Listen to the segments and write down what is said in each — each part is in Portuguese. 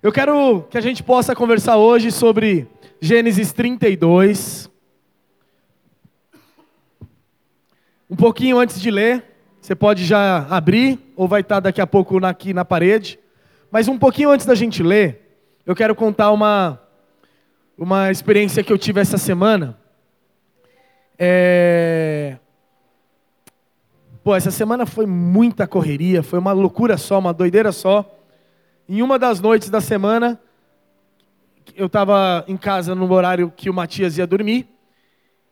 Eu quero que a gente possa conversar hoje sobre Gênesis 32. Um pouquinho antes de ler, você pode já abrir, ou vai estar daqui a pouco aqui na parede. Mas um pouquinho antes da gente ler, eu quero contar uma, uma experiência que eu tive essa semana. É... Pô, essa semana foi muita correria, foi uma loucura só, uma doideira só. Em uma das noites da semana, eu estava em casa no horário que o Matias ia dormir.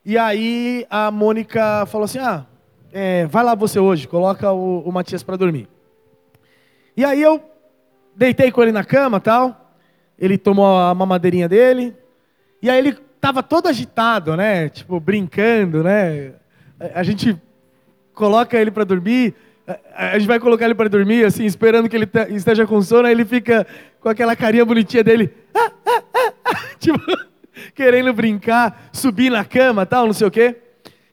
E aí a Mônica falou assim: Ah, é, vai lá você hoje, coloca o, o Matias para dormir. E aí eu deitei com ele na cama tal. Ele tomou a mamadeirinha dele. E aí ele estava todo agitado, né? Tipo, brincando, né? A gente coloca ele para dormir a gente vai colocar ele para dormir, assim, esperando que ele esteja com sono, aí ele fica com aquela carinha bonitinha dele, tipo, querendo brincar, subir na cama, tal, não sei o quê.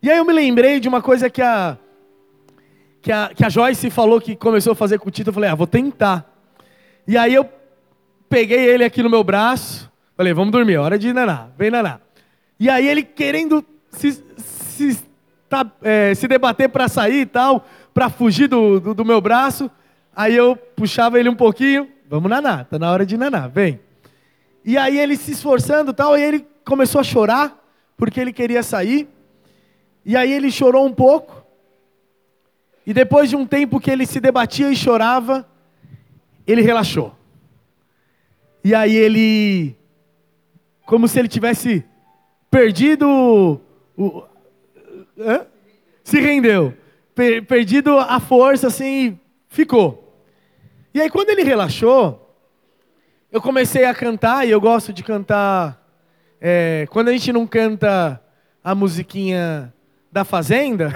E aí eu me lembrei de uma coisa que a, que a, que a Joyce falou que começou a fazer com o Tito, eu falei, ah, vou tentar. E aí eu peguei ele aqui no meu braço, falei, vamos dormir, hora de naná, vem naná. E aí ele querendo se, se, tá, é, se debater para sair e tal, para fugir do, do, do, meu braço. Aí eu puxava ele um pouquinho, vamos naná, tá na hora de naná, vem. E aí ele se esforçando tal, e ele começou a chorar, porque ele queria sair. E aí ele chorou um pouco. E depois de um tempo que ele se debatia e chorava, ele relaxou. E aí ele, como se ele tivesse perdido o, o se rendeu per, perdido a força, assim, ficou. E aí, quando ele relaxou, eu comecei a cantar, e eu gosto de cantar. É, quando a gente não canta a musiquinha da Fazenda,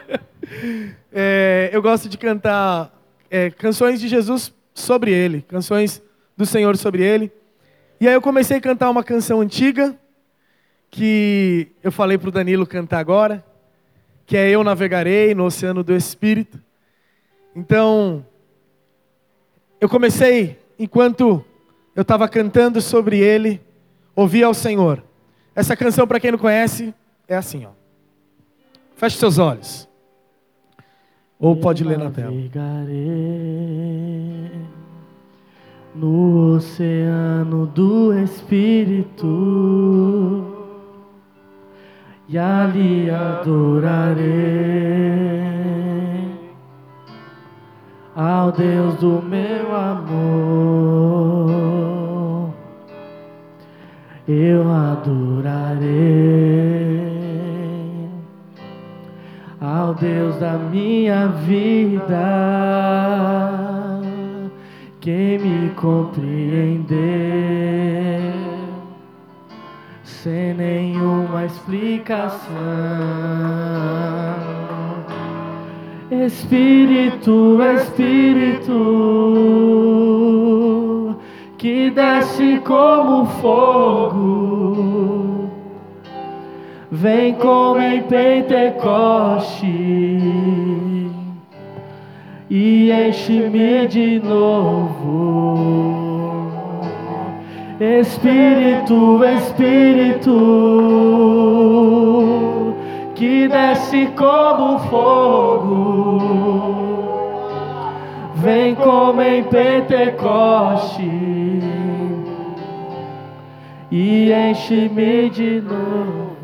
é, eu gosto de cantar é, canções de Jesus sobre ele, canções do Senhor sobre ele. E aí eu comecei a cantar uma canção antiga, que eu falei para o Danilo cantar agora que é Eu Navegarei no Oceano do Espírito. Então, eu comecei, enquanto eu estava cantando sobre ele, ouvir ao Senhor. Essa canção, para quem não conhece, é assim, ó. Feche seus olhos. Ou pode ler na tela. No oceano do Espírito e ali adorarei ao Deus do meu amor. Eu adorarei ao Deus da minha vida, quem me compreender sem nenhuma explicação. Espírito, Espírito, que desce como fogo, vem como em Pentecoste e enche-me de novo Espírito, Espírito, que desce como fogo, vem como em Pentecoste e enche-me de novo.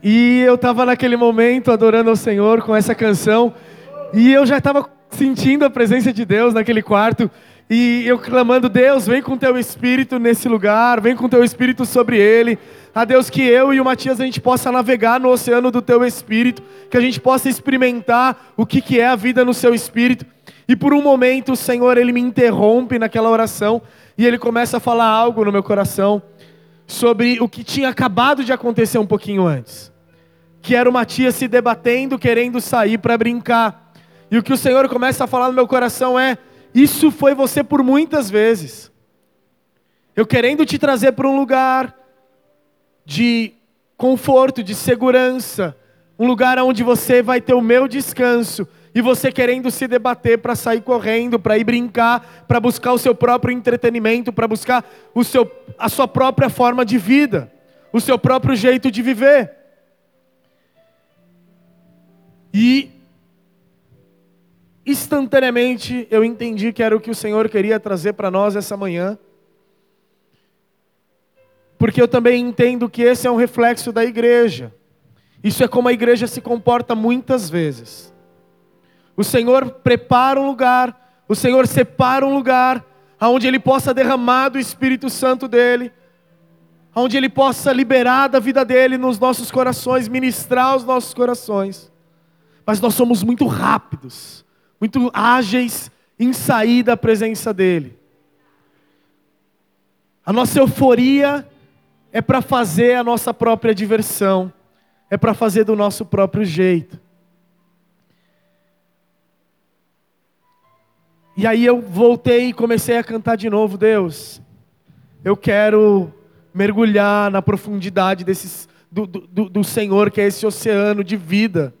E eu estava naquele momento adorando ao Senhor com essa canção, e eu já estava sentindo a presença de Deus naquele quarto. E eu clamando, Deus, vem com teu espírito nesse lugar, vem com teu espírito sobre ele. A Deus que eu e o Matias a gente possa navegar no oceano do teu espírito, que a gente possa experimentar o que, que é a vida no seu espírito. E por um momento o Senhor ele me interrompe naquela oração e ele começa a falar algo no meu coração sobre o que tinha acabado de acontecer um pouquinho antes. Que era o Matias se debatendo, querendo sair para brincar. E o que o Senhor começa a falar no meu coração é: isso foi você por muitas vezes. Eu querendo te trazer para um lugar de conforto, de segurança, um lugar onde você vai ter o meu descanso, e você querendo se debater para sair correndo, para ir brincar, para buscar o seu próprio entretenimento, para buscar o seu, a sua própria forma de vida, o seu próprio jeito de viver. E instantaneamente eu entendi que era o que o Senhor queria trazer para nós essa manhã. Porque eu também entendo que esse é um reflexo da igreja. Isso é como a igreja se comporta muitas vezes. O Senhor prepara um lugar, o Senhor separa um lugar onde Ele possa derramar do Espírito Santo dEle, onde Ele possa liberar da vida dEle nos nossos corações, ministrar os nossos corações. Mas nós somos muito rápidos, muito ágeis em sair da presença dEle. A nossa euforia é para fazer a nossa própria diversão, é para fazer do nosso próprio jeito. E aí eu voltei e comecei a cantar de novo, Deus. Eu quero mergulhar na profundidade desses, do, do, do Senhor, que é esse oceano de vida.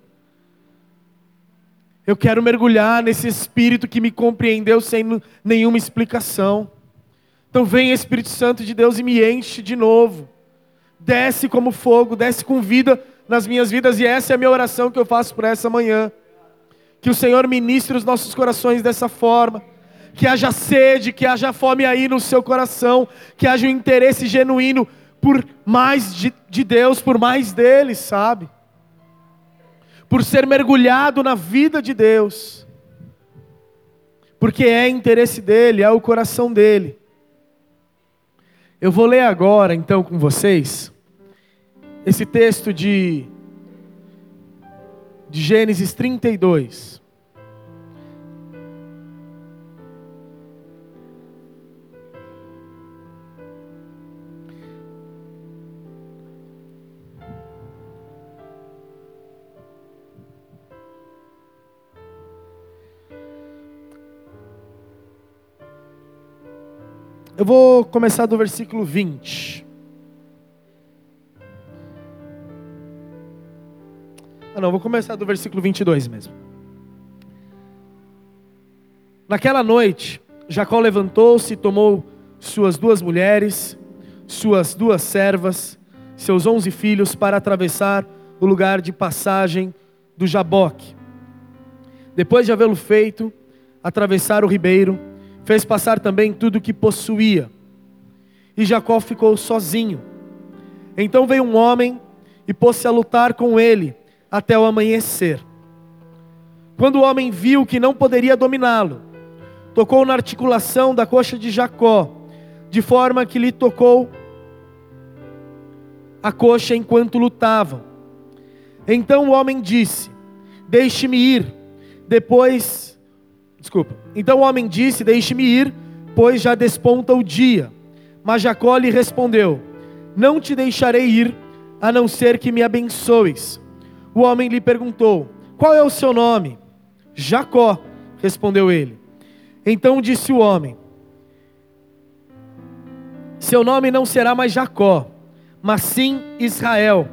Eu quero mergulhar nesse Espírito que me compreendeu sem nenhuma explicação. Então vem Espírito Santo de Deus e me enche de novo. Desce como fogo, desce com vida nas minhas vidas, e essa é a minha oração que eu faço por essa manhã. Que o Senhor ministre os nossos corações dessa forma. Que haja sede, que haja fome aí no seu coração. Que haja um interesse genuíno por mais de, de Deus, por mais dele, sabe? Por ser mergulhado na vida de Deus. Porque é interesse dele, é o coração dele. Eu vou ler agora, então, com vocês, esse texto de de Gênesis 32. Eu vou começar do versículo 20. Ah, não, vou começar do versículo 22 mesmo. Naquela noite, Jacó levantou-se e tomou suas duas mulheres, suas duas servas, seus onze filhos para atravessar o lugar de passagem do Jaboque. Depois de havê-lo feito, atravessar o ribeiro, fez passar também tudo o que possuía. E Jacó ficou sozinho. Então veio um homem e pôs-se a lutar com ele até o amanhecer. Quando o homem viu que não poderia dominá-lo, tocou na articulação da coxa de Jacó, de forma que lhe tocou a coxa enquanto lutavam. Então o homem disse: Deixe-me ir. Depois, desculpa. Então o homem disse: Deixe-me ir, pois já desponta o dia. Mas Jacó lhe respondeu: Não te deixarei ir, a não ser que me abençoes. O homem lhe perguntou: Qual é o seu nome? Jacó, respondeu ele. Então disse o homem: Seu nome não será mais Jacó, mas sim Israel,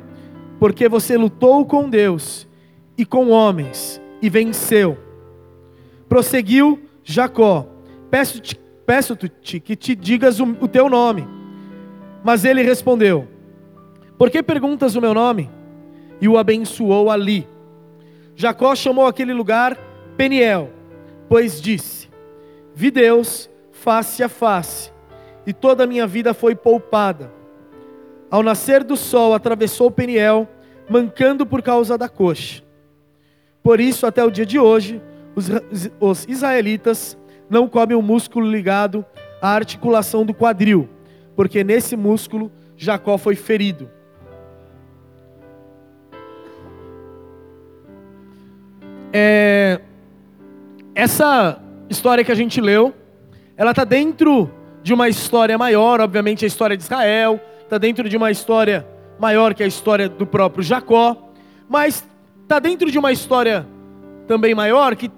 porque você lutou com Deus e com homens e venceu. Prosseguiu Jacó: Peço-te peço que te digas o, o teu nome. Mas ele respondeu: Por que perguntas o meu nome? e o abençoou ali. Jacó chamou aquele lugar Peniel, pois disse: Vi Deus face a face, e toda a minha vida foi poupada. Ao nascer do sol, atravessou Peniel, mancando por causa da coxa. Por isso, até o dia de hoje, os, os israelitas não comem o músculo ligado à articulação do quadril, porque nesse músculo Jacó foi ferido. É, essa história que a gente leu, ela está dentro de uma história maior, obviamente a história de Israel, está dentro de uma história maior que a história do próprio Jacó, mas está dentro de uma história também maior que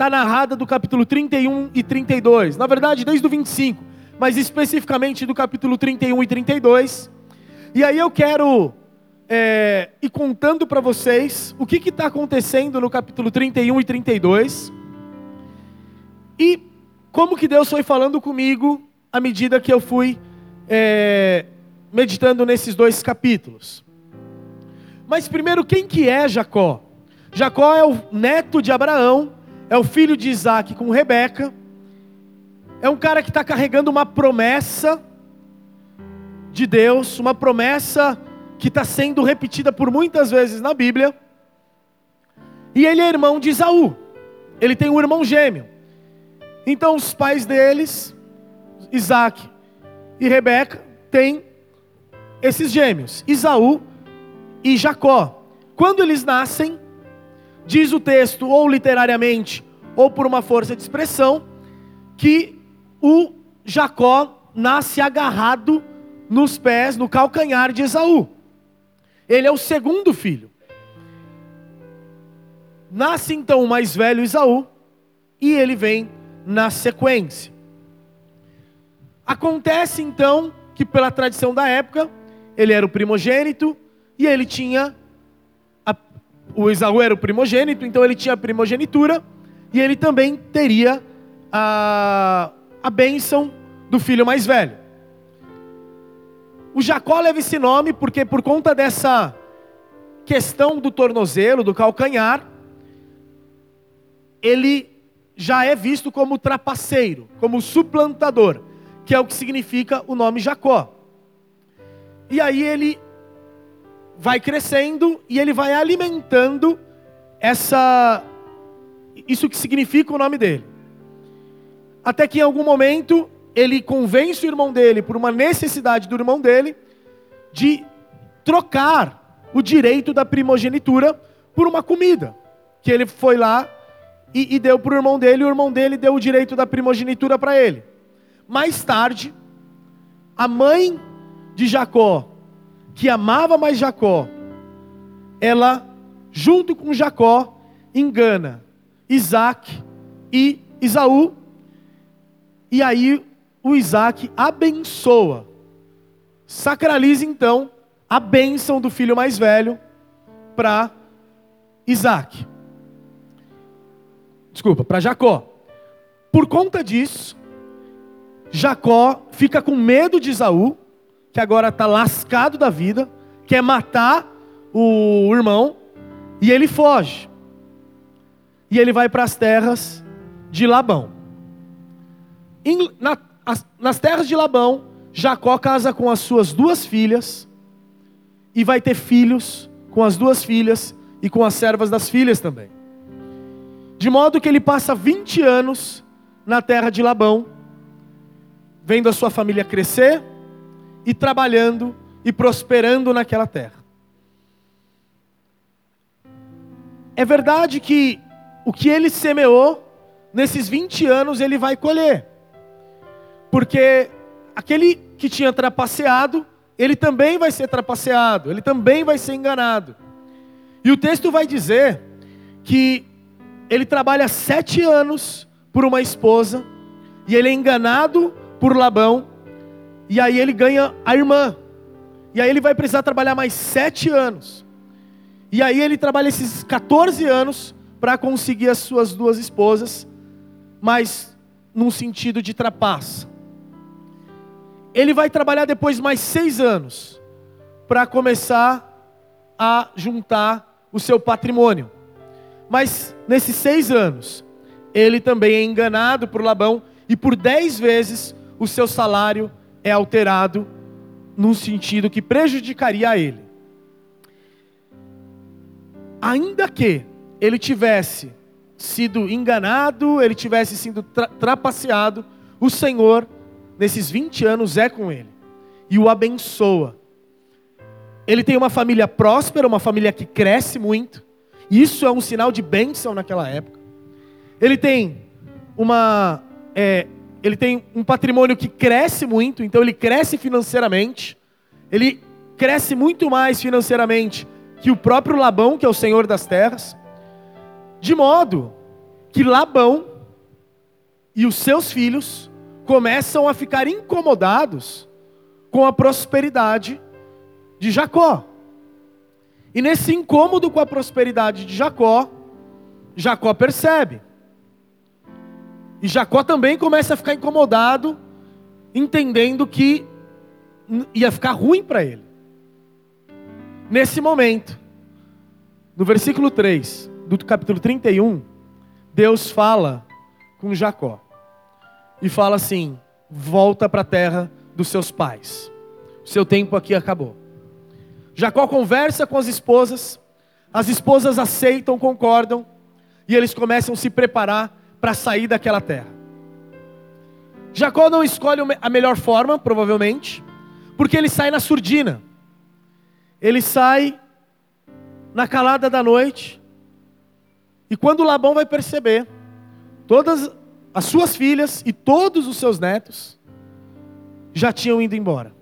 está narrada do capítulo 31 e 32, na verdade desde o 25, mas especificamente do capítulo 31 e 32. E aí eu quero é, e contando para vocês o que está acontecendo no capítulo 31 e 32 e como que Deus foi falando comigo à medida que eu fui é, meditando nesses dois capítulos. Mas primeiro, quem que é Jacó? Jacó é o neto de Abraão, é o filho de Isaac com Rebeca, é um cara que está carregando uma promessa de Deus, uma promessa que está sendo repetida por muitas vezes na Bíblia. E ele é irmão de Isaú. Ele tem um irmão gêmeo. Então os pais deles, Isaac e Rebeca, têm esses gêmeos, Isaú e Jacó. Quando eles nascem, diz o texto, ou literariamente, ou por uma força de expressão, que o Jacó nasce agarrado nos pés, no calcanhar de Esaú. Ele é o segundo filho. Nasce então o mais velho Esaú, e ele vem na sequência. Acontece então que, pela tradição da época, ele era o primogênito e ele tinha. O Esaú era o primogênito, então ele tinha a primogenitura e ele também teria a, a bênção do filho mais velho. O Jacó leva esse nome porque, por conta dessa questão do tornozelo, do calcanhar, ele já é visto como trapaceiro, como suplantador, que é o que significa o nome Jacó. E aí ele vai crescendo e ele vai alimentando essa isso que significa o nome dele. Até que em algum momento ele convence o irmão dele por uma necessidade do irmão dele de trocar o direito da primogenitura por uma comida, que ele foi lá e, e deu para o irmão dele, e o irmão dele deu o direito da primogenitura para ele. Mais tarde, a mãe de Jacó, que amava mais Jacó, ela, junto com Jacó, engana Isaac e Isaú, e aí o Isaac abençoa, sacraliza então a bênção do filho mais velho para Isaac desculpa, para Jacó. Por conta disso, Jacó fica com medo de Isaú, que agora está lascado da vida, quer matar o irmão, e ele foge. E ele vai para as terras de Labão. Em, na, as, nas terras de Labão, Jacó casa com as suas duas filhas, e vai ter filhos com as duas filhas e com as servas das filhas também. De modo que ele passa 20 anos na terra de Labão, vendo a sua família crescer e trabalhando e prosperando naquela terra. É verdade que o que ele semeou, nesses 20 anos ele vai colher. Porque aquele que tinha trapaceado, ele também vai ser trapaceado, ele também vai ser enganado. E o texto vai dizer que ele trabalha sete anos por uma esposa, e ele é enganado por Labão, e aí ele ganha a irmã, e aí ele vai precisar trabalhar mais sete anos, e aí ele trabalha esses 14 anos para conseguir as suas duas esposas, mas num sentido de trapaça. Ele vai trabalhar depois mais seis anos para começar a juntar o seu patrimônio. Mas nesses seis anos, ele também é enganado por Labão e por dez vezes o seu salário é alterado num sentido que prejudicaria a ele. Ainda que ele tivesse sido enganado, ele tivesse sido tra trapaceado, o Senhor, nesses 20 anos, é com ele e o abençoa. Ele tem uma família próspera, uma família que cresce muito. Isso é um sinal de bênção naquela época. Ele tem uma, é, ele tem um patrimônio que cresce muito, então ele cresce financeiramente. Ele cresce muito mais financeiramente que o próprio Labão, que é o senhor das terras. De modo que Labão e os seus filhos começam a ficar incomodados com a prosperidade de Jacó. E nesse incômodo com a prosperidade de Jacó, Jacó percebe. E Jacó também começa a ficar incomodado, entendendo que ia ficar ruim para ele. Nesse momento, no versículo 3 do capítulo 31, Deus fala com Jacó e fala assim: volta para a terra dos seus pais. Seu tempo aqui acabou. Jacó conversa com as esposas, as esposas aceitam, concordam, e eles começam a se preparar para sair daquela terra. Jacó não escolhe a melhor forma, provavelmente, porque ele sai na surdina. Ele sai na calada da noite, e quando Labão vai perceber, todas as suas filhas e todos os seus netos já tinham ido embora.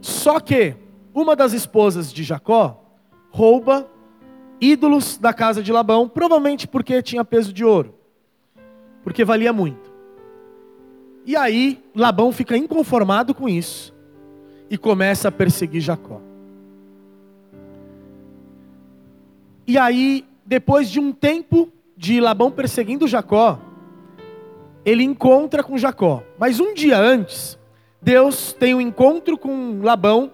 Só que uma das esposas de Jacó rouba ídolos da casa de Labão, provavelmente porque tinha peso de ouro, porque valia muito. E aí Labão fica inconformado com isso e começa a perseguir Jacó. E aí, depois de um tempo de Labão perseguindo Jacó, ele encontra com Jacó. Mas um dia antes, Deus tem um encontro com Labão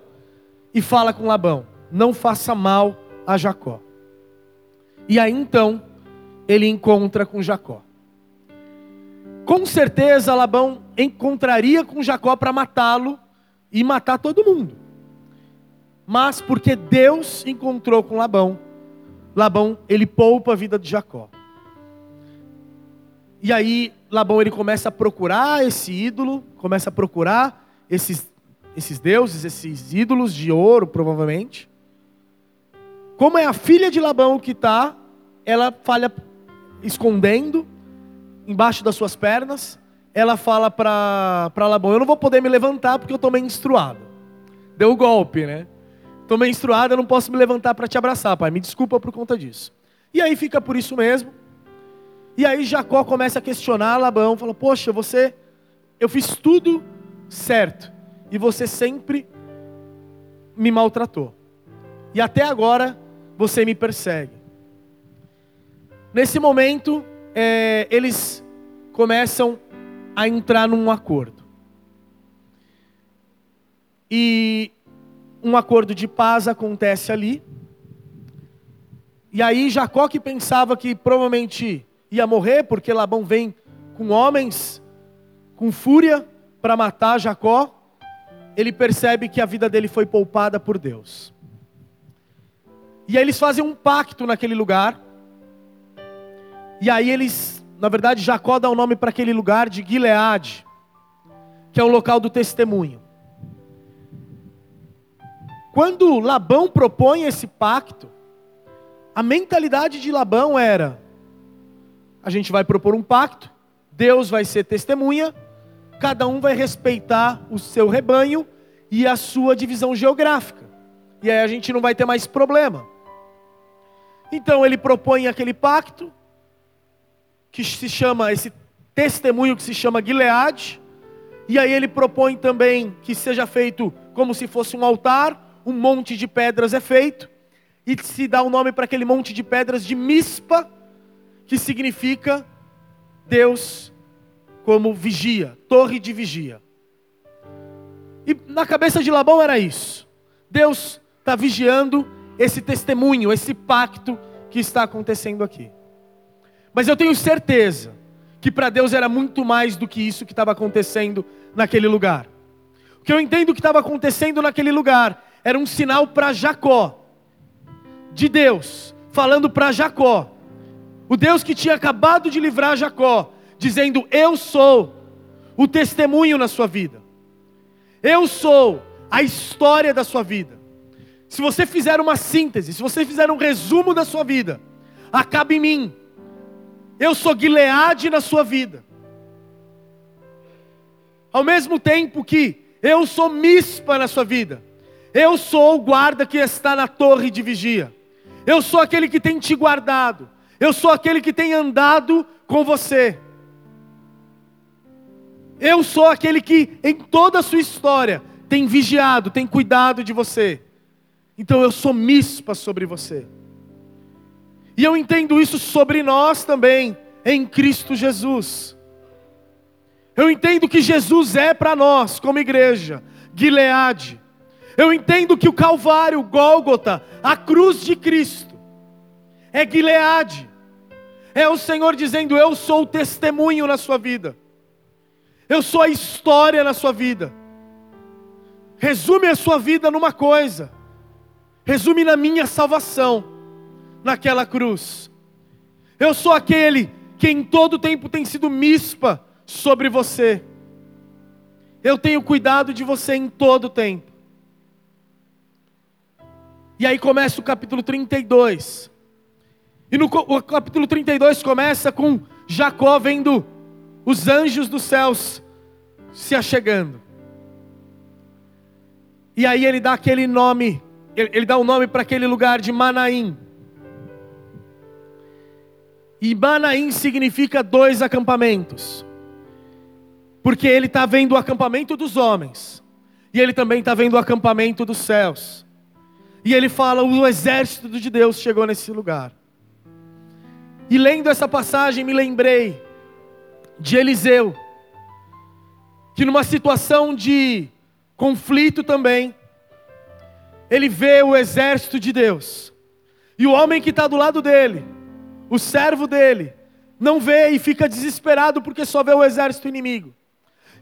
e fala com Labão: Não faça mal a Jacó. E aí então, ele encontra com Jacó. Com certeza, Labão encontraria com Jacó para matá-lo e matar todo mundo. Mas porque Deus encontrou com Labão, Labão ele poupa a vida de Jacó. E aí Labão ele começa a procurar esse ídolo, começa a procurar esses, esses deuses, esses ídolos de ouro, provavelmente. Como é a filha de Labão que está, ela falha escondendo embaixo das suas pernas. Ela fala para Labão: Eu não vou poder me levantar porque eu estou menstruado. Deu o golpe, né? Estou menstruado, eu não posso me levantar para te abraçar, pai. Me desculpa por conta disso. E aí fica por isso mesmo. E aí Jacó começa a questionar Labão, fala: "Poxa, você eu fiz tudo certo e você sempre me maltratou. E até agora você me persegue." Nesse momento, é, eles começam a entrar num acordo. E um acordo de paz acontece ali. E aí Jacó que pensava que provavelmente ia morrer, porque Labão vem com homens, com fúria, para matar Jacó, ele percebe que a vida dele foi poupada por Deus. E aí eles fazem um pacto naquele lugar. E aí eles, na verdade, Jacó dá o um nome para aquele lugar de Gileade, que é o local do testemunho. Quando Labão propõe esse pacto, a mentalidade de Labão era: a gente vai propor um pacto, Deus vai ser testemunha, cada um vai respeitar o seu rebanho e a sua divisão geográfica. E aí a gente não vai ter mais problema. Então ele propõe aquele pacto, que se chama, esse testemunho que se chama Gileade, e aí ele propõe também que seja feito como se fosse um altar, um monte de pedras é feito, e se dá o um nome para aquele monte de pedras de Mispa, que significa Deus como vigia, torre de vigia. E na cabeça de Labão era isso. Deus está vigiando esse testemunho, esse pacto que está acontecendo aqui. Mas eu tenho certeza que para Deus era muito mais do que isso que estava acontecendo naquele lugar. O que eu entendo que estava acontecendo naquele lugar era um sinal para Jacó, de Deus, falando para Jacó, o Deus que tinha acabado de livrar Jacó, dizendo: Eu sou o testemunho na sua vida, eu sou a história da sua vida. Se você fizer uma síntese, se você fizer um resumo da sua vida, acaba em mim. Eu sou Gileade na sua vida. Ao mesmo tempo que eu sou Mispa na sua vida. Eu sou o guarda que está na torre de vigia. Eu sou aquele que tem te guardado. Eu sou aquele que tem andado com você. Eu sou aquele que, em toda a sua história, tem vigiado, tem cuidado de você. Então eu sou mispa sobre você. E eu entendo isso sobre nós também, em Cristo Jesus. Eu entendo que Jesus é para nós, como igreja, Gileade. Eu entendo que o Calvário, Gólgota, a cruz de Cristo, é Gileade. É o Senhor dizendo: Eu sou o testemunho na sua vida. Eu sou a história na sua vida. Resume a sua vida numa coisa. Resume na minha salvação, naquela cruz. Eu sou aquele que em todo tempo tem sido mispa sobre você. Eu tenho cuidado de você em todo tempo. E aí começa o capítulo 32. E no o capítulo 32 começa com Jacó vendo os anjos dos céus se achegando. E aí ele dá aquele nome, ele, ele dá o um nome para aquele lugar de Manaim. E Manaim significa dois acampamentos. Porque ele está vendo o acampamento dos homens. E ele também está vendo o acampamento dos céus. E ele fala: o exército de Deus chegou nesse lugar. E lendo essa passagem, me lembrei de Eliseu, que numa situação de conflito também, ele vê o exército de Deus, e o homem que está do lado dele, o servo dele, não vê e fica desesperado porque só vê o exército inimigo.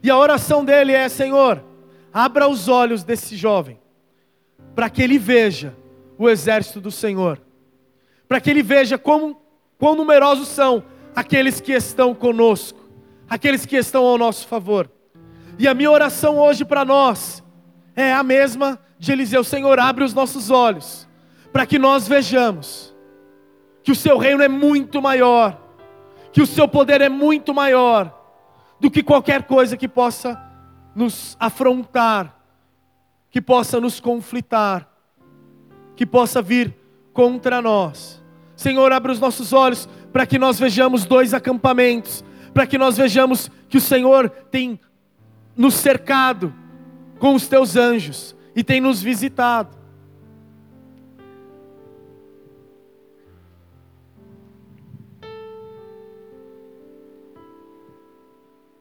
E a oração dele é: Senhor, abra os olhos desse jovem, para que ele veja o exército do Senhor, para que ele veja como quão numerosos são aqueles que estão conosco, aqueles que estão ao nosso favor. E a minha oração hoje para nós é a mesma de Eliseu: Senhor, abre os nossos olhos, para que nós vejamos que o seu reino é muito maior, que o seu poder é muito maior do que qualquer coisa que possa nos afrontar, que possa nos conflitar, que possa vir contra nós. Senhor, abre os nossos olhos para que nós vejamos dois acampamentos, para que nós vejamos que o Senhor tem nos cercado com os teus anjos e tem nos visitado.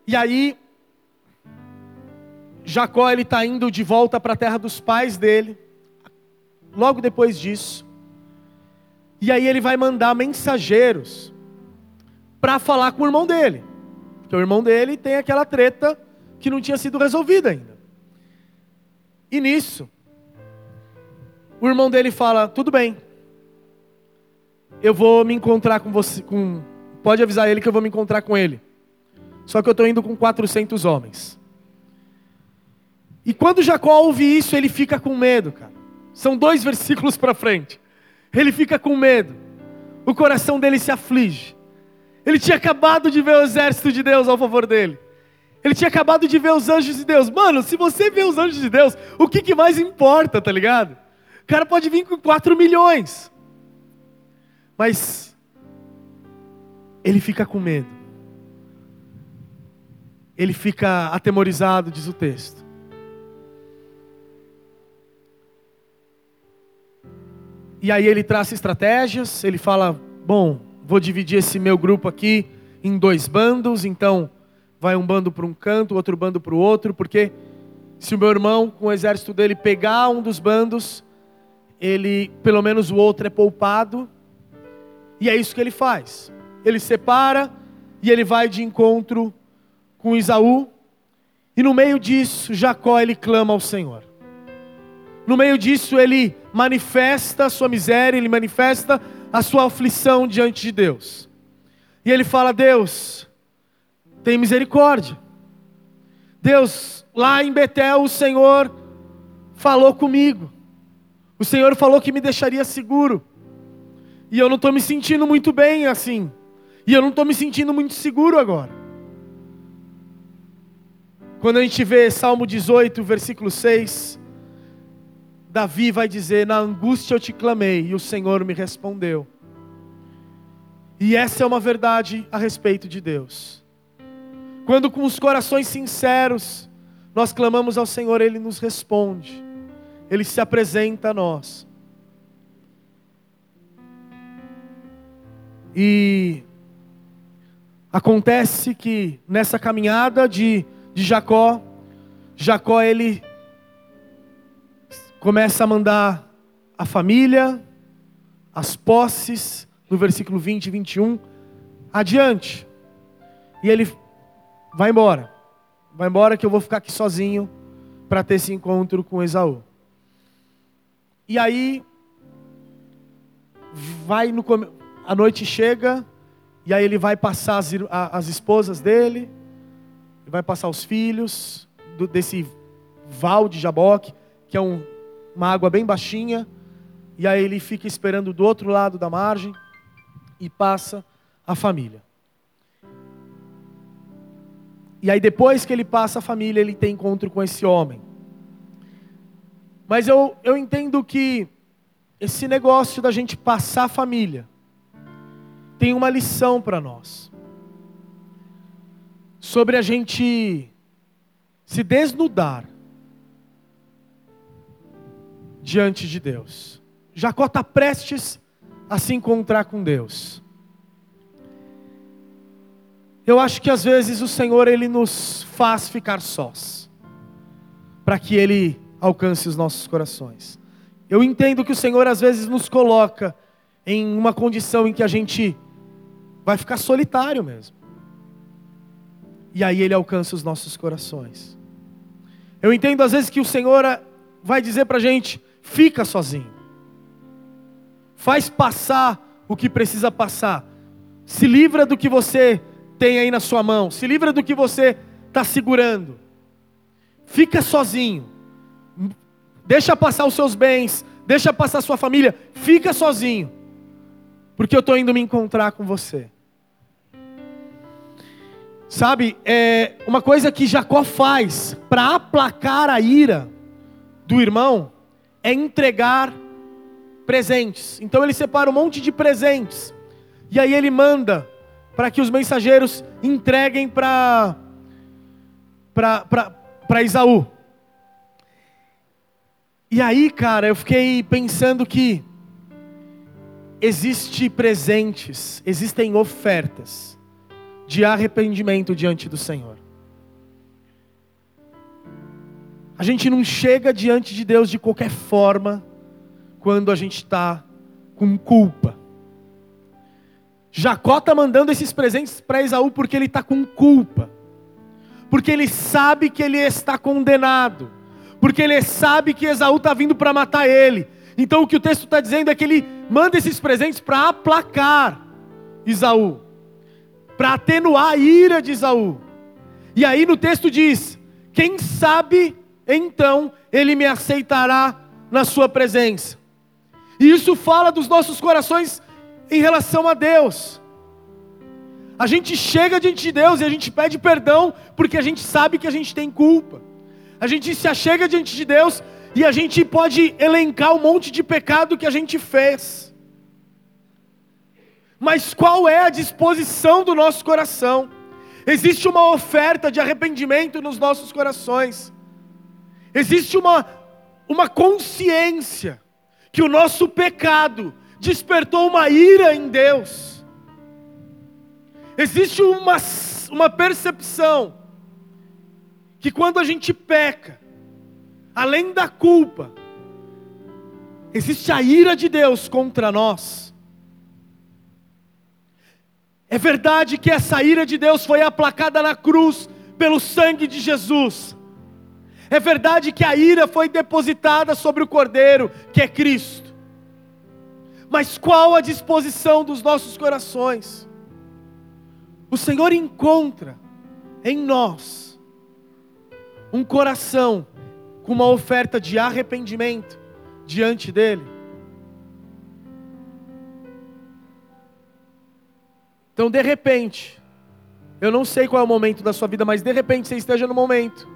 E aí, Jacó ele está indo de volta para a terra dos pais dele. Logo depois disso, e aí ele vai mandar mensageiros para falar com o irmão dele. Porque o irmão dele tem aquela treta que não tinha sido resolvida ainda. E nisso, o irmão dele fala: "Tudo bem. Eu vou me encontrar com você com pode avisar ele que eu vou me encontrar com ele. Só que eu estou indo com 400 homens." E quando Jacó ouve isso, ele fica com medo, cara. São dois versículos para frente ele fica com medo, o coração dele se aflige. Ele tinha acabado de ver o exército de Deus ao favor dele. Ele tinha acabado de ver os anjos de Deus. Mano, se você vê os anjos de Deus, o que, que mais importa, tá ligado? O cara pode vir com 4 milhões. Mas ele fica com medo. Ele fica atemorizado, diz o texto. E aí ele traça estratégias, ele fala: bom, vou dividir esse meu grupo aqui em dois bandos, então vai um bando para um canto, outro bando para o outro, porque se o meu irmão com o exército dele pegar um dos bandos, ele, pelo menos o outro é poupado. E é isso que ele faz. Ele separa e ele vai de encontro com Isaú. E no meio disso, Jacó ele clama ao Senhor. No meio disso, ele manifesta a sua miséria, ele manifesta a sua aflição diante de Deus. E ele fala: Deus, tem misericórdia. Deus, lá em Betel, o Senhor falou comigo. O Senhor falou que me deixaria seguro. E eu não estou me sentindo muito bem assim. E eu não estou me sentindo muito seguro agora. Quando a gente vê Salmo 18, versículo 6, Davi vai dizer: Na angústia eu te clamei e o Senhor me respondeu. E essa é uma verdade a respeito de Deus. Quando com os corações sinceros nós clamamos ao Senhor, Ele nos responde, Ele se apresenta a nós. E acontece que nessa caminhada de, de Jacó, Jacó ele começa a mandar a família, as posses, no versículo 20 e 21, adiante. E ele vai embora. Vai embora que eu vou ficar aqui sozinho para ter esse encontro com Esaú. E aí vai no a noite chega e aí ele vai passar as, as esposas dele, vai passar os filhos do, desse val de Jaboque, que é um, uma água bem baixinha, e aí ele fica esperando do outro lado da margem e passa a família. E aí depois que ele passa a família, ele tem encontro com esse homem. Mas eu, eu entendo que esse negócio da gente passar a família tem uma lição para nós. Sobre a gente se desnudar diante de Deus. Jacó está prestes a se encontrar com Deus. Eu acho que às vezes o Senhor ele nos faz ficar sós, para que Ele alcance os nossos corações. Eu entendo que o Senhor às vezes nos coloca em uma condição em que a gente vai ficar solitário mesmo. E aí Ele alcança os nossos corações. Eu entendo às vezes que o Senhor vai dizer para a gente: fica sozinho, faz passar o que precisa passar, se livra do que você tem aí na sua mão, se livra do que você está segurando. Fica sozinho. Deixa passar os seus bens, deixa passar a sua família, fica sozinho. Porque eu estou indo me encontrar com você. Sabe, é uma coisa que Jacó faz para aplacar a ira do irmão é entregar presentes. Então ele separa um monte de presentes. E aí ele manda para que os mensageiros entreguem para para Isaú. E aí, cara, eu fiquei pensando que existe presentes, existem ofertas de arrependimento diante do Senhor. A gente não chega diante de Deus de qualquer forma quando a gente está com culpa. Jacó está mandando esses presentes para Esaú porque ele está com culpa, porque ele sabe que ele está condenado, porque ele sabe que Esaú está vindo para matar ele. Então o que o texto está dizendo é que ele manda esses presentes para aplacar Esaú, para atenuar a ira de Esaú. E aí no texto diz: quem sabe então ele me aceitará na sua presença. E isso fala dos nossos corações em relação a Deus. A gente chega diante de Deus e a gente pede perdão porque a gente sabe que a gente tem culpa. A gente se achega diante de Deus e a gente pode elencar um monte de pecado que a gente fez. Mas qual é a disposição do nosso coração? Existe uma oferta de arrependimento nos nossos corações. Existe uma, uma consciência que o nosso pecado despertou uma ira em Deus. Existe uma, uma percepção que quando a gente peca, além da culpa, existe a ira de Deus contra nós. É verdade que essa ira de Deus foi aplacada na cruz pelo sangue de Jesus. É verdade que a ira foi depositada sobre o Cordeiro, que é Cristo. Mas qual a disposição dos nossos corações? O Senhor encontra em nós um coração com uma oferta de arrependimento diante dEle. Então, de repente, eu não sei qual é o momento da sua vida, mas de repente você esteja no momento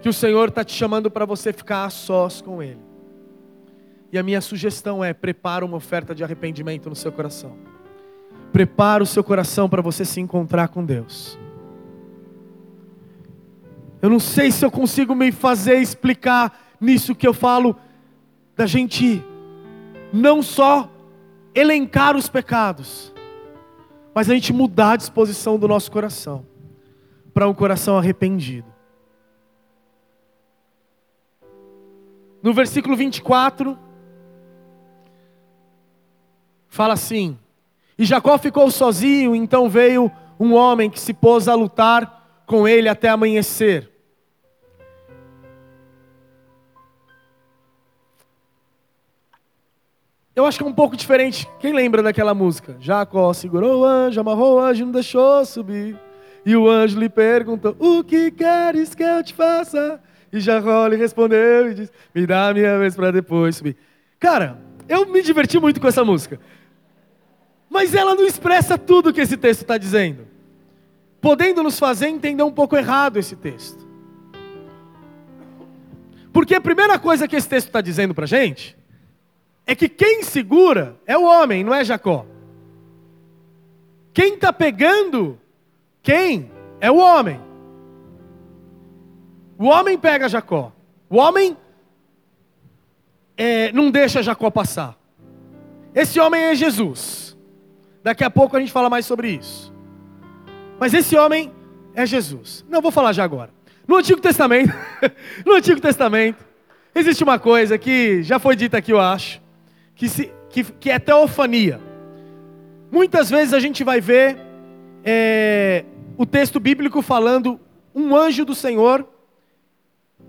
que o Senhor está te chamando para você ficar a sós com Ele. E a minha sugestão é: prepara uma oferta de arrependimento no seu coração. Prepara o seu coração para você se encontrar com Deus. Eu não sei se eu consigo me fazer explicar nisso que eu falo da gente não só elencar os pecados, mas a gente mudar a disposição do nosso coração para um coração arrependido. No versículo 24, fala assim: E Jacó ficou sozinho, então veio um homem que se pôs a lutar com ele até amanhecer. Eu acho que é um pouco diferente. Quem lembra daquela música? Jacó segurou o anjo, amarrou o anjo, não deixou subir. E o anjo lhe perguntou: O que queres que eu te faça? E Jacó lhe respondeu e disse: Me dá a minha vez para depois subir. Cara, eu me diverti muito com essa música. Mas ela não expressa tudo que esse texto está dizendo. Podendo nos fazer entender um pouco errado esse texto. Porque a primeira coisa que esse texto está dizendo para a gente é que quem segura é o homem, não é Jacó. Quem está pegando quem é o homem. O homem pega Jacó. O homem é, não deixa Jacó passar. Esse homem é Jesus. Daqui a pouco a gente fala mais sobre isso. Mas esse homem é Jesus. Não vou falar já agora. No Antigo Testamento, no Antigo Testamento, existe uma coisa que já foi dita aqui, eu acho, que, se, que, que é teofania. Muitas vezes a gente vai ver é, o texto bíblico falando um anjo do Senhor.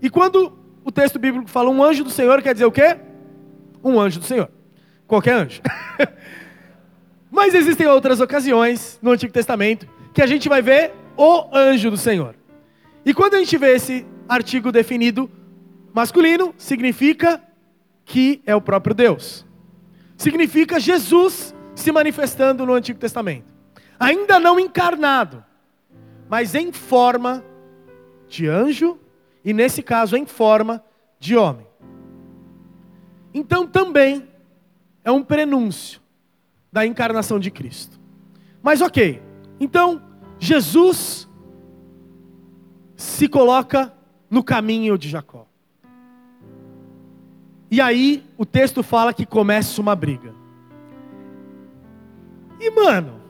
E quando o texto bíblico fala um anjo do Senhor, quer dizer o quê? Um anjo do Senhor. Qualquer anjo. Mas existem outras ocasiões no Antigo Testamento que a gente vai ver o anjo do Senhor. E quando a gente vê esse artigo definido masculino, significa que é o próprio Deus significa Jesus se manifestando no Antigo Testamento. Ainda não encarnado, mas em forma de anjo e nesse caso em forma de homem. Então também é um prenúncio da encarnação de Cristo. Mas ok, então Jesus se coloca no caminho de Jacó. E aí o texto fala que começa uma briga. E mano,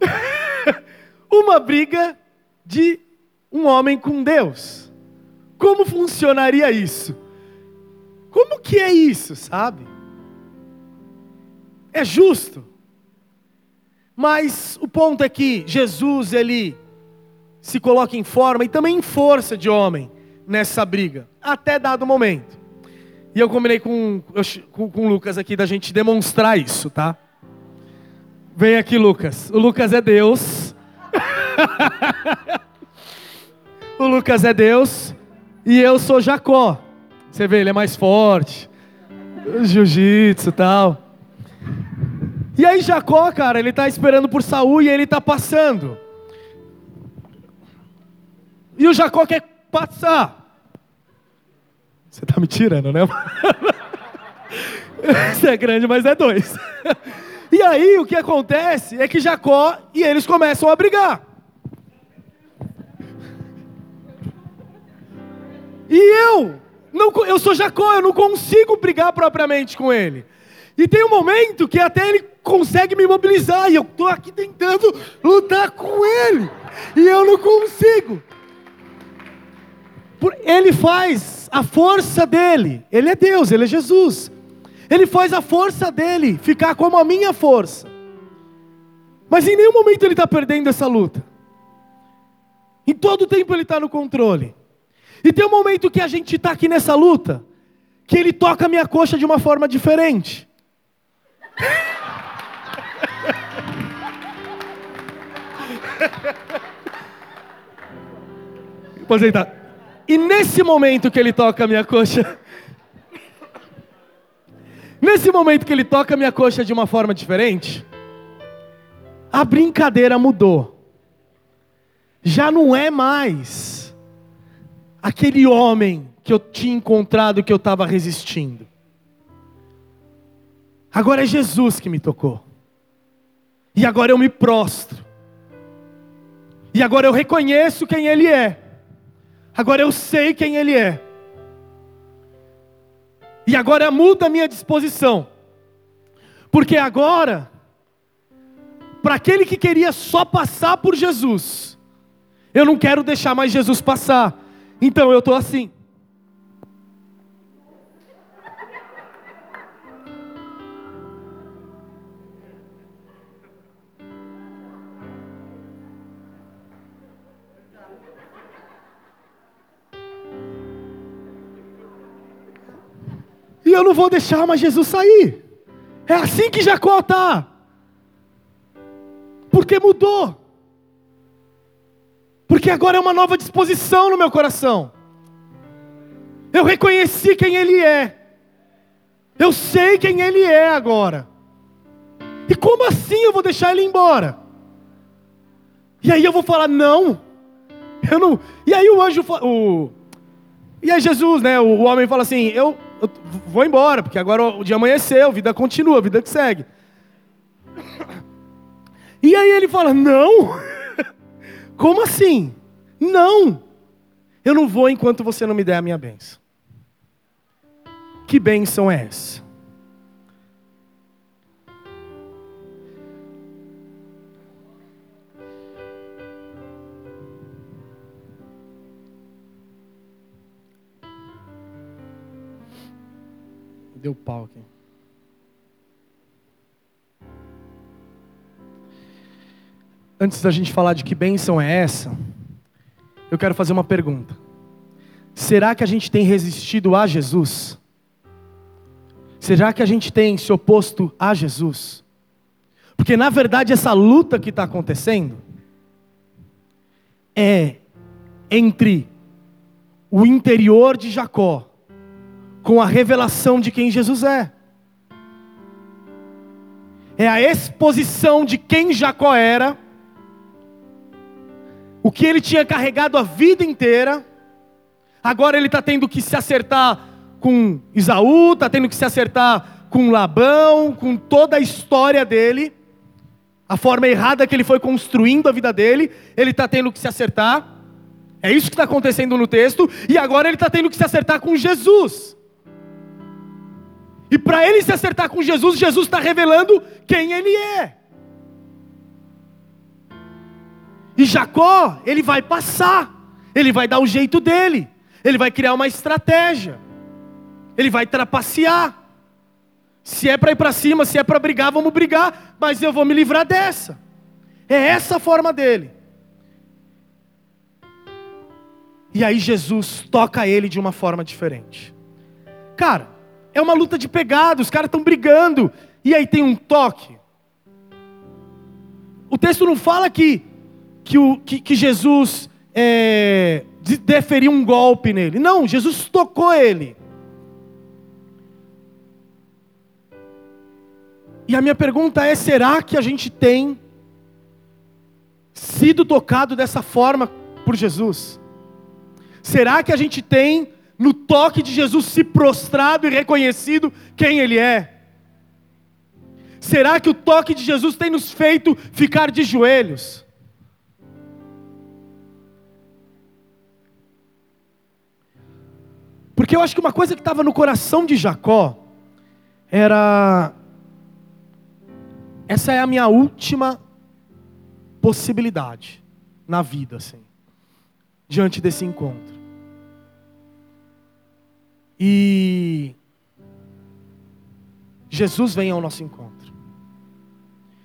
uma briga de um homem com Deus. Como funcionaria isso? Como que é isso, sabe? É justo. Mas o ponto é que Jesus ele se coloca em forma e também em força de homem nessa briga, até dado momento. E eu combinei com, com, com Lucas aqui da gente demonstrar isso, tá? Vem aqui, Lucas. O Lucas é Deus. o Lucas é Deus. E eu sou Jacó. Você vê, ele é mais forte. Jiu-jitsu e tal. E aí Jacó, cara, ele tá esperando por Saul e ele tá passando. E o Jacó quer passar. Você tá me tirando, né? Você é grande, mas é dois. E aí o que acontece é que Jacó e eles começam a brigar. E eu, não, eu sou Jacó, eu não consigo brigar propriamente com ele. E tem um momento que até ele consegue me mobilizar e eu estou aqui tentando lutar com ele. E eu não consigo. Ele faz a força dele, ele é Deus, ele é Jesus. Ele faz a força dele ficar como a minha força. Mas em nenhum momento ele está perdendo essa luta. Em todo tempo ele está no controle. E tem um momento que a gente está aqui nessa luta, que ele toca a minha coxa de uma forma diferente. Aposentar. E nesse momento que ele toca a minha coxa, nesse momento que ele toca a minha coxa de uma forma diferente, a brincadeira mudou. Já não é mais aquele homem que eu tinha encontrado que eu estava resistindo. Agora é Jesus que me tocou. E agora eu me prostro. E agora eu reconheço quem Ele é. Agora eu sei quem Ele é. E agora muda a minha disposição. Porque agora, para aquele que queria só passar por Jesus, eu não quero deixar mais Jesus passar. Então eu estou assim. E eu não vou deixar mais Jesus sair. É assim que Jacó está. Porque mudou. Porque agora é uma nova disposição no meu coração. Eu reconheci quem Ele é. Eu sei quem Ele é agora. E como assim eu vou deixar Ele embora? E aí eu vou falar, não. Eu não. E aí o anjo. O... E aí Jesus, né? O homem fala assim: eu, eu vou embora, porque agora o dia amanheceu, a vida continua, a vida que segue. E aí ele fala: Não, como assim? Não, eu não vou enquanto você não me der a minha bênção. Que bênção é essa? Deu pau aqui. Antes da gente falar de que bênção é essa, eu quero fazer uma pergunta. Será que a gente tem resistido a Jesus? Será que a gente tem se oposto a Jesus? Porque na verdade essa luta que está acontecendo é entre o interior de Jacó com a revelação de quem Jesus é. É a exposição de quem Jacó era, o que ele tinha carregado a vida inteira, agora ele está tendo que se acertar com Isaú, está tendo que se acertar com Labão, com toda a história dele, a forma errada que ele foi construindo a vida dele, ele está tendo que se acertar. É isso que está acontecendo no texto, e agora ele está tendo que se acertar com Jesus. E para ele se acertar com Jesus, Jesus está revelando quem ele é. E Jacó, ele vai passar, ele vai dar o jeito dele, ele vai criar uma estratégia, ele vai trapacear. Se é para ir para cima, se é para brigar, vamos brigar, mas eu vou me livrar dessa. É essa a forma dele. E aí Jesus toca ele de uma forma diferente. Cara, é uma luta de pegada, os caras estão brigando. E aí tem um toque. O texto não fala que, que, o, que, que Jesus é, deferiu um golpe nele. Não, Jesus tocou ele. E a minha pergunta é: será que a gente tem sido tocado dessa forma por Jesus? Será que a gente tem no toque de Jesus se prostrado e reconhecido quem Ele é? Será que o toque de Jesus tem nos feito ficar de joelhos? Porque eu acho que uma coisa que estava no coração de Jacó era: essa é a minha última possibilidade na vida, assim, diante desse encontro. E Jesus vem ao nosso encontro.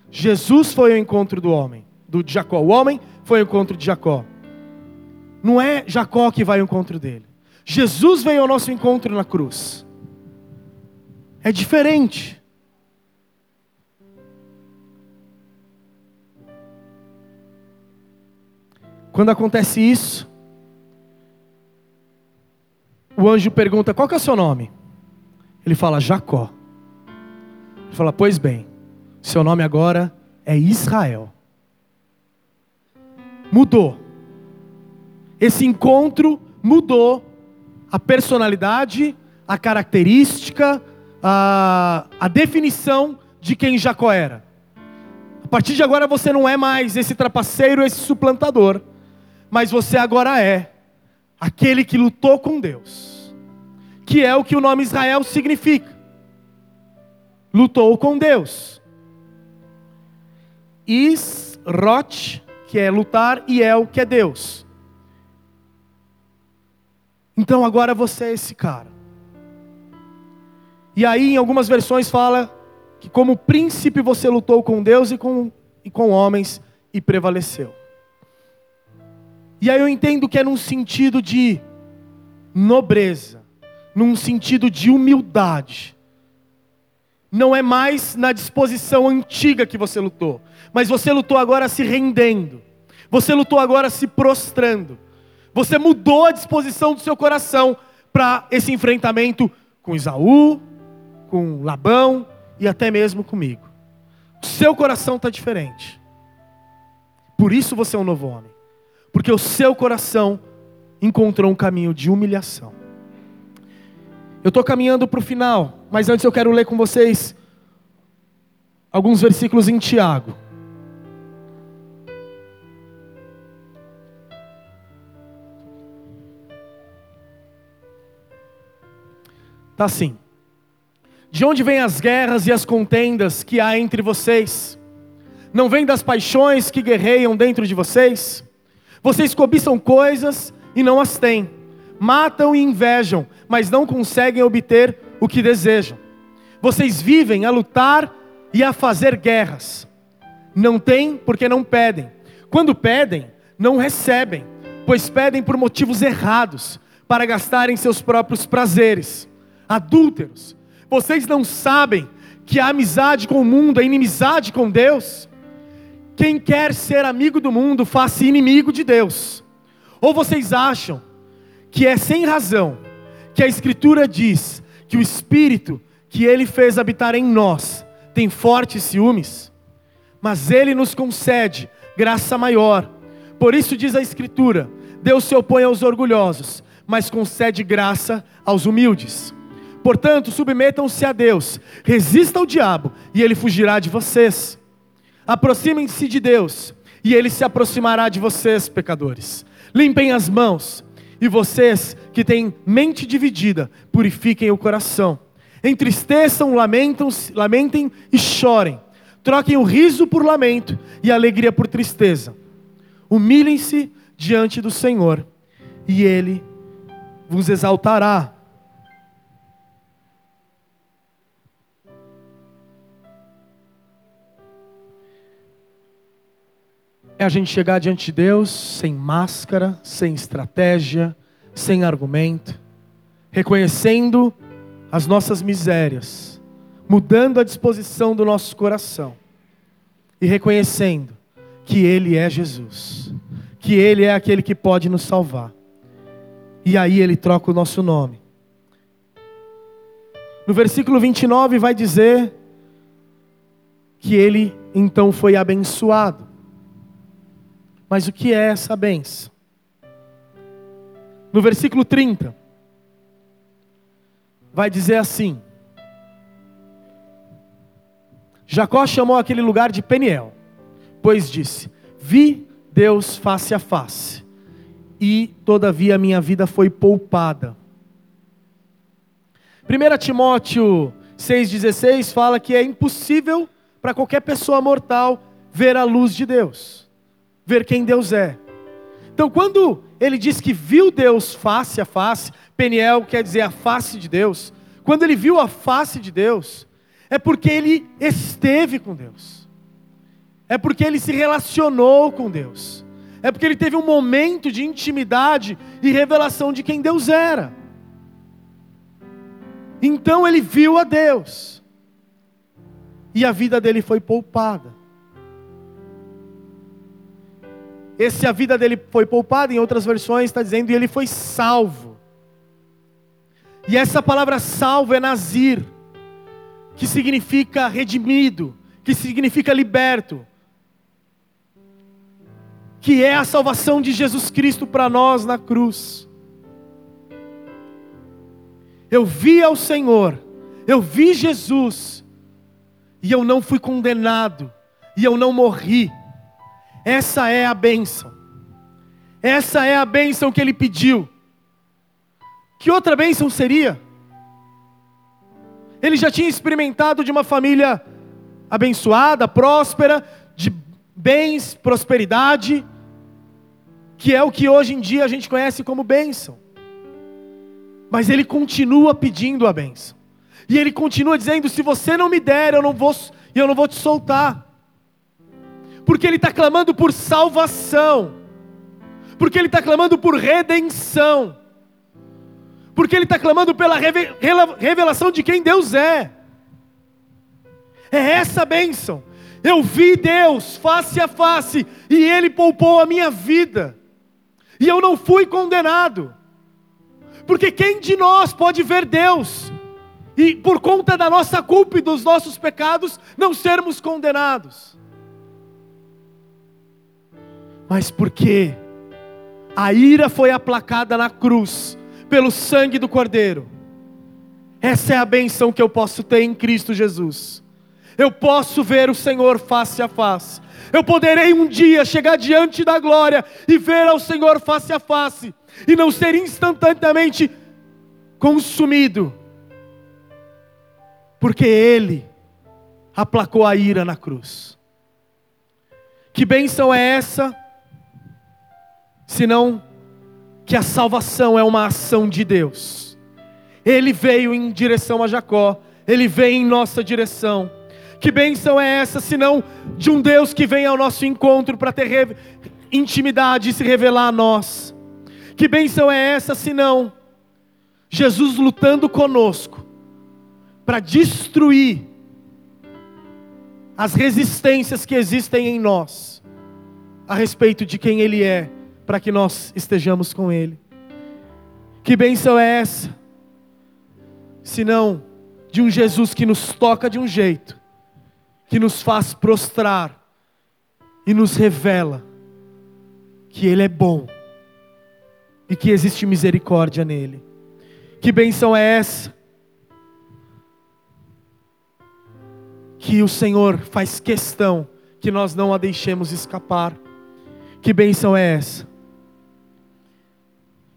Jesus foi ao encontro do homem, do Jacó. O homem foi ao encontro de Jacó. Não é Jacó que vai ao encontro dele. Jesus veio ao nosso encontro na cruz. É diferente. Quando acontece isso, o anjo pergunta: Qual que é o seu nome? Ele fala: Jacó. Ele fala: Pois bem, seu nome agora é Israel. Mudou. Esse encontro mudou a personalidade, a característica, a, a definição de quem Jacó era. A partir de agora você não é mais esse trapaceiro, esse suplantador, mas você agora é aquele que lutou com Deus, que é o que o nome Israel significa. Lutou com Deus. Isrot, que é lutar, e El, que é Deus. Então agora você é esse cara. E aí, em algumas versões, fala que, como príncipe, você lutou com Deus e com, e com homens e prevaleceu. E aí eu entendo que é num sentido de nobreza, num sentido de humildade. Não é mais na disposição antiga que você lutou, mas você lutou agora se rendendo, você lutou agora se prostrando, você mudou a disposição do seu coração para esse enfrentamento com Isaú, com Labão e até mesmo comigo. O seu coração está diferente. Por isso você é um novo homem. Porque o seu coração encontrou um caminho de humilhação. Eu estou caminhando para o final, mas antes eu quero ler com vocês alguns versículos em Tiago. Tá assim. De onde vêm as guerras e as contendas que há entre vocês? Não vem das paixões que guerreiam dentro de vocês? Vocês cobiçam coisas e não as têm, matam e invejam, mas não conseguem obter o que desejam. Vocês vivem a lutar e a fazer guerras. Não têm porque não pedem. Quando pedem, não recebem, pois pedem por motivos errados, para gastarem seus próprios prazeres. Adúlteros, vocês não sabem que a amizade com o mundo é inimizade com Deus? Quem quer ser amigo do mundo, faça inimigo de Deus. Ou vocês acham que é sem razão que a Escritura diz que o Espírito que Ele fez habitar em nós tem fortes ciúmes? Mas Ele nos concede graça maior. Por isso diz a Escritura: Deus se opõe aos orgulhosos, mas concede graça aos humildes. Portanto, submetam-se a Deus, resista ao diabo, e ele fugirá de vocês. Aproximem-se de Deus, e ele se aproximará de vocês, pecadores. Limpem as mãos, e vocês que têm mente dividida, purifiquem o coração. Entristeçam, lamentam, lamentem e chorem. Troquem o riso por lamento e a alegria por tristeza. Humilhem-se diante do Senhor, e ele vos exaltará. É a gente chegar diante de Deus sem máscara, sem estratégia, sem argumento, reconhecendo as nossas misérias, mudando a disposição do nosso coração e reconhecendo que Ele é Jesus, que Ele é aquele que pode nos salvar. E aí Ele troca o nosso nome. No versículo 29 vai dizer que Ele então foi abençoado. Mas o que é essa benção? No versículo 30, vai dizer assim: Jacó chamou aquele lugar de Peniel, pois disse: Vi Deus face a face, e todavia minha vida foi poupada. 1 Timóteo 6,16 fala que é impossível para qualquer pessoa mortal ver a luz de Deus ver quem Deus é. Então, quando ele diz que viu Deus face a face, Peniel quer dizer a face de Deus. Quando ele viu a face de Deus, é porque ele esteve com Deus, é porque ele se relacionou com Deus, é porque ele teve um momento de intimidade e revelação de quem Deus era. Então ele viu a Deus, e a vida dele foi poupada. Esse a vida dele foi poupada, em outras versões está dizendo, e ele foi salvo. E essa palavra salvo é nazir, que significa redimido, que significa liberto, que é a salvação de Jesus Cristo para nós na cruz. Eu vi ao Senhor, eu vi Jesus, e eu não fui condenado, e eu não morri essa é a bênção. Essa é a bênção que ele pediu. Que outra bênção seria? Ele já tinha experimentado de uma família abençoada, próspera, de bens, prosperidade, que é o que hoje em dia a gente conhece como bênção. Mas ele continua pedindo a bênção. E ele continua dizendo: se você não me der, eu não vou, eu não vou te soltar. Porque ele está clamando por salvação. Porque ele está clamando por redenção. Porque ele está clamando pela revelação de quem Deus é. É essa bênção. Eu vi Deus face a face e Ele poupou a minha vida. E eu não fui condenado. Porque quem de nós pode ver Deus e por conta da nossa culpa e dos nossos pecados não sermos condenados? Mas porque a ira foi aplacada na cruz pelo sangue do Cordeiro. Essa é a benção que eu posso ter em Cristo Jesus. Eu posso ver o Senhor face a face. Eu poderei um dia chegar diante da glória e ver ao Senhor face a face e não ser instantaneamente consumido, porque Ele aplacou a ira na cruz. Que bênção é essa? Senão que a salvação é uma ação de Deus. Ele veio em direção a Jacó, ele veio em nossa direção. Que bênção é essa, senão de um Deus que vem ao nosso encontro para ter intimidade e se revelar a nós? Que bênção é essa, senão Jesus lutando conosco para destruir as resistências que existem em nós a respeito de quem Ele é, para que nós estejamos com Ele? Que bênção é essa, senão de um Jesus que nos toca de um jeito que nos faz prostrar e nos revela que Ele é bom e que existe misericórdia nele. Que benção é essa? Que o Senhor faz questão que nós não a deixemos escapar. Que benção é essa?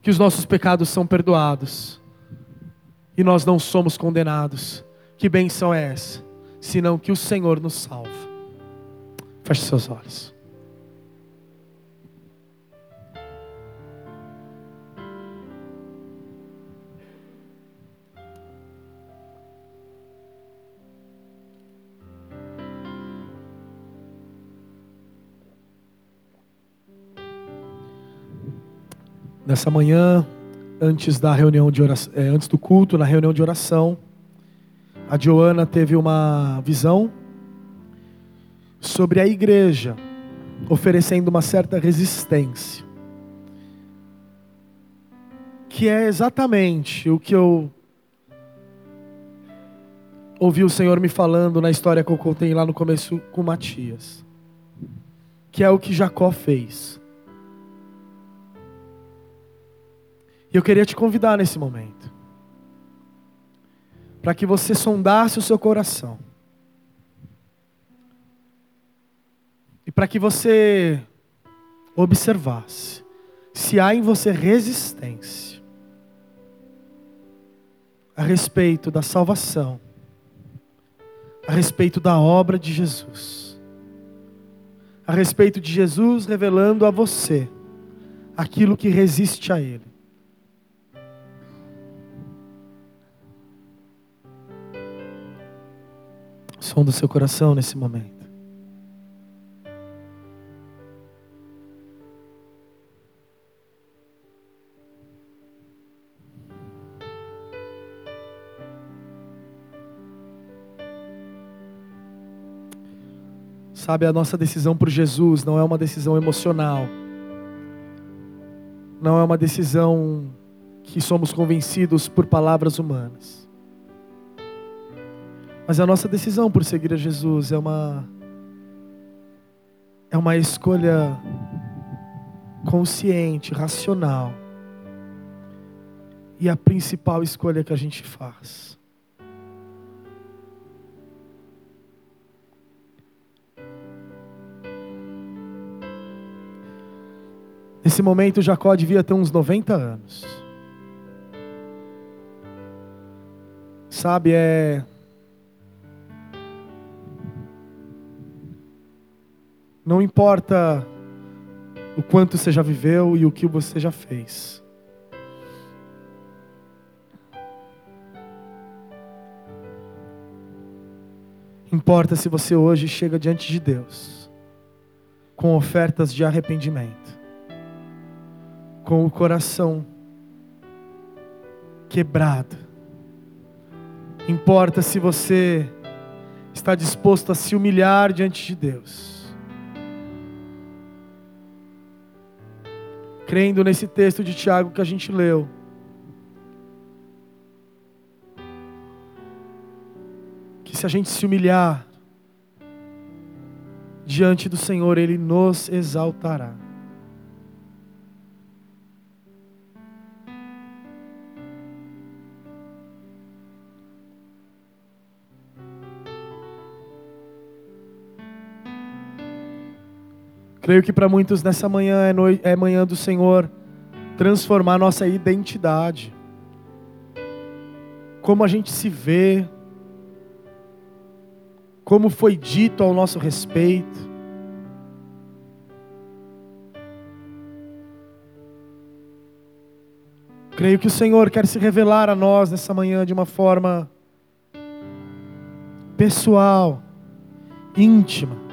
Que os nossos pecados são perdoados e nós não somos condenados. Que benção é essa? senão que o Senhor nos salva. Feche seus olhos. Nessa manhã, antes da reunião de oração, é, antes do culto, na reunião de oração, a Joana teve uma visão sobre a igreja oferecendo uma certa resistência. Que é exatamente o que eu ouvi o Senhor me falando na história que eu contei lá no começo com Matias. Que é o que Jacó fez. Eu queria te convidar nesse momento para que você sondasse o seu coração. E para que você observasse se há em você resistência a respeito da salvação, a respeito da obra de Jesus, a respeito de Jesus revelando a você aquilo que resiste a Ele. Som do seu coração nesse momento. Sabe, a nossa decisão por Jesus não é uma decisão emocional. Não é uma decisão que somos convencidos por palavras humanas. Mas a nossa decisão por seguir a Jesus é uma é uma escolha consciente, racional. E a principal escolha que a gente faz. Nesse momento, Jacó devia ter uns 90 anos. Sabe, é. Não importa o quanto você já viveu e o que você já fez. Importa se você hoje chega diante de Deus com ofertas de arrependimento, com o coração quebrado. Importa se você está disposto a se humilhar diante de Deus. Crendo nesse texto de Tiago que a gente leu. Que se a gente se humilhar diante do Senhor, Ele nos exaltará. Creio que para muitos nessa manhã é, é manhã do Senhor transformar nossa identidade. Como a gente se vê, como foi dito ao nosso respeito. Creio que o Senhor quer se revelar a nós nessa manhã de uma forma pessoal, íntima.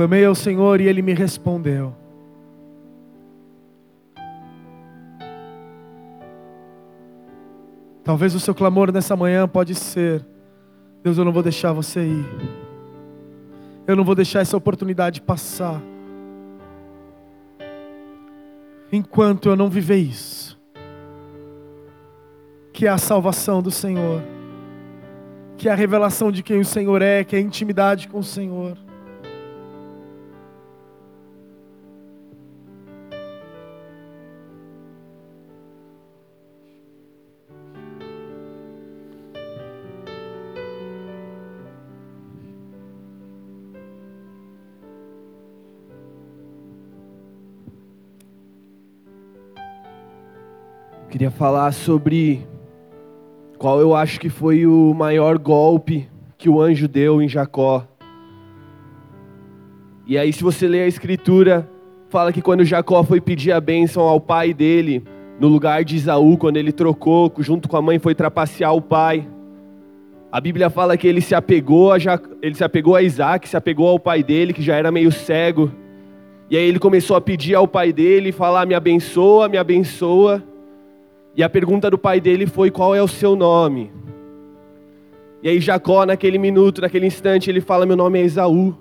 Clamei ao Senhor e Ele me respondeu. Talvez o seu clamor nessa manhã pode ser: Deus, eu não vou deixar você ir. Eu não vou deixar essa oportunidade passar. Enquanto eu não viver isso, que é a salvação do Senhor, que é a revelação de quem o Senhor é, que é a intimidade com o Senhor. Queria falar sobre qual eu acho que foi o maior golpe que o anjo deu em Jacó. E aí, se você ler a escritura, fala que quando Jacó foi pedir a bênção ao pai dele, no lugar de Isaú, quando ele trocou, junto com a mãe, foi trapacear o pai. A Bíblia fala que ele se apegou a, ele se apegou a Isaac, se apegou ao pai dele, que já era meio cego. E aí ele começou a pedir ao pai dele, falar: Me abençoa, me abençoa. E a pergunta do pai dele foi: Qual é o seu nome? E aí Jacó, naquele minuto, naquele instante, ele fala: Meu nome é Esaú.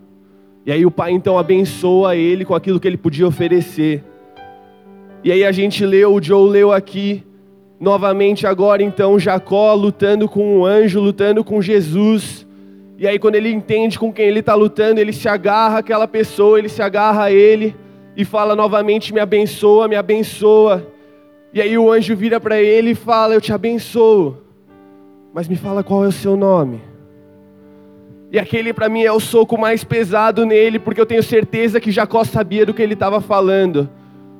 E aí o pai então abençoa ele com aquilo que ele podia oferecer. E aí a gente leu, o Joe leu aqui, novamente agora então Jacó lutando com um anjo, lutando com Jesus. E aí quando ele entende com quem ele está lutando, ele se agarra àquela pessoa, ele se agarra a ele e fala novamente: Me abençoa, me abençoa. E aí o anjo vira para ele e fala: Eu te abençoo, mas me fala qual é o seu nome. E aquele para mim é o soco mais pesado nele, porque eu tenho certeza que Jacó sabia do que ele estava falando,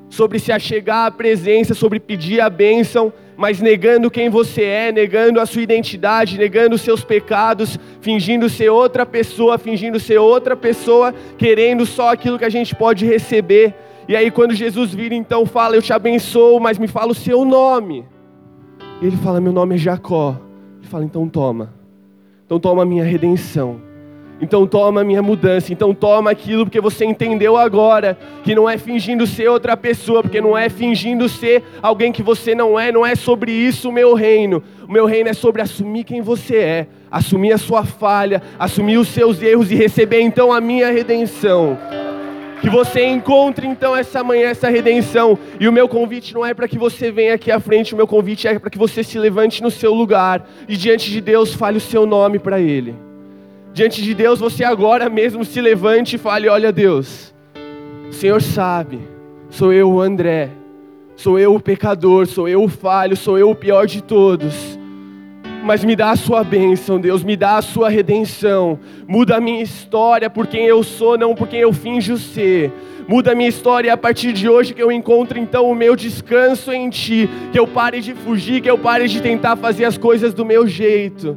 sobre se achegar à presença, sobre pedir a bênção, mas negando quem você é, negando a sua identidade, negando os seus pecados, fingindo ser outra pessoa, fingindo ser outra pessoa, querendo só aquilo que a gente pode receber. E aí, quando Jesus vira, então fala: Eu te abençoo, mas me fala o seu nome. E ele fala: Meu nome é Jacó. Ele fala: Então toma. Então toma a minha redenção. Então toma a minha mudança. Então toma aquilo porque você entendeu agora que não é fingindo ser outra pessoa, porque não é fingindo ser alguém que você não é. Não é sobre isso o meu reino. O meu reino é sobre assumir quem você é, assumir a sua falha, assumir os seus erros e receber então a minha redenção. Que você encontre então essa manhã essa redenção. E o meu convite não é para que você venha aqui à frente, o meu convite é para que você se levante no seu lugar. E diante de Deus fale o seu nome para Ele. Diante de Deus você agora mesmo se levante e fale: Olha, Deus, o Senhor sabe, sou eu o André, sou eu o pecador, sou eu o falho, sou eu o pior de todos mas me dá a sua bênção, Deus, me dá a sua redenção. Muda a minha história por quem eu sou, não por quem eu finjo ser. Muda a minha história a partir de hoje que eu encontro então o meu descanso em Ti, que eu pare de fugir, que eu pare de tentar fazer as coisas do meu jeito,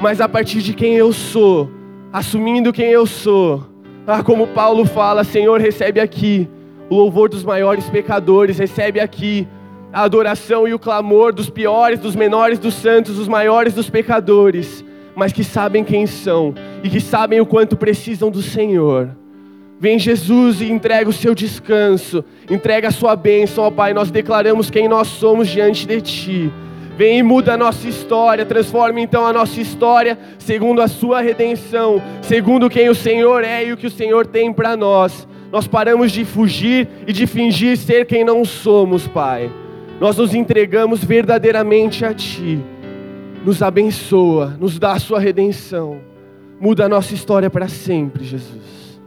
mas a partir de quem eu sou, assumindo quem eu sou. Ah, como Paulo fala, Senhor, recebe aqui o louvor dos maiores pecadores, recebe aqui a adoração e o clamor dos piores, dos menores dos santos, dos maiores dos pecadores, mas que sabem quem são e que sabem o quanto precisam do Senhor. Vem Jesus e entrega o seu descanso, entrega a sua bênção, ó Pai. Nós declaramos quem nós somos diante de Ti. Vem e muda a nossa história, transforma então a nossa história segundo a Sua redenção, segundo quem o Senhor é e o que o Senhor tem para nós. Nós paramos de fugir e de fingir ser quem não somos, Pai nós nos entregamos verdadeiramente a Ti. Nos abençoa, nos dá a Sua redenção, muda a nossa história para sempre, Jesus.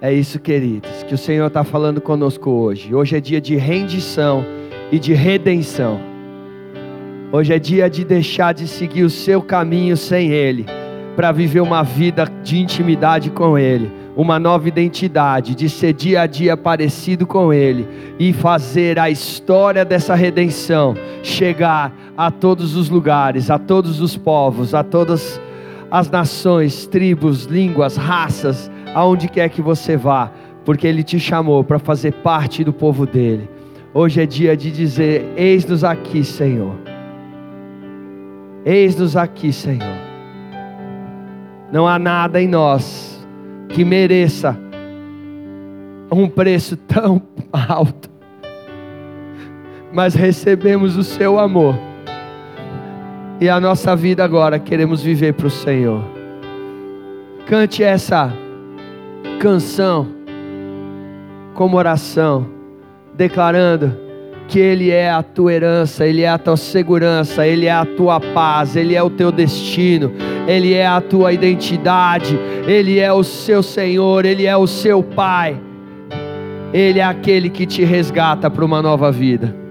É isso, queridos, que o Senhor está falando conosco hoje. Hoje é dia de rendição e de redenção. Hoje é dia de deixar de seguir o seu caminho sem Ele, para viver uma vida de intimidade com Ele uma nova identidade, de ser dia a dia parecido com Ele e fazer a história dessa redenção chegar a todos os lugares, a todos os povos, a todas as nações, tribos, línguas, raças, aonde quer que você vá, porque Ele te chamou para fazer parte do povo dele. Hoje é dia de dizer: Eis-nos aqui, Senhor. Eis-nos aqui, Senhor. Não há nada em nós que mereça um preço tão alto, mas recebemos o seu amor, e a nossa vida agora queremos viver para o Senhor. Cante essa canção como oração, declarando que Ele é a tua herança, Ele é a tua segurança, Ele é a tua paz, Ele é o teu destino, Ele é a tua identidade, Ele é o seu Senhor, Ele é o seu Pai, Ele é aquele que te resgata para uma nova vida.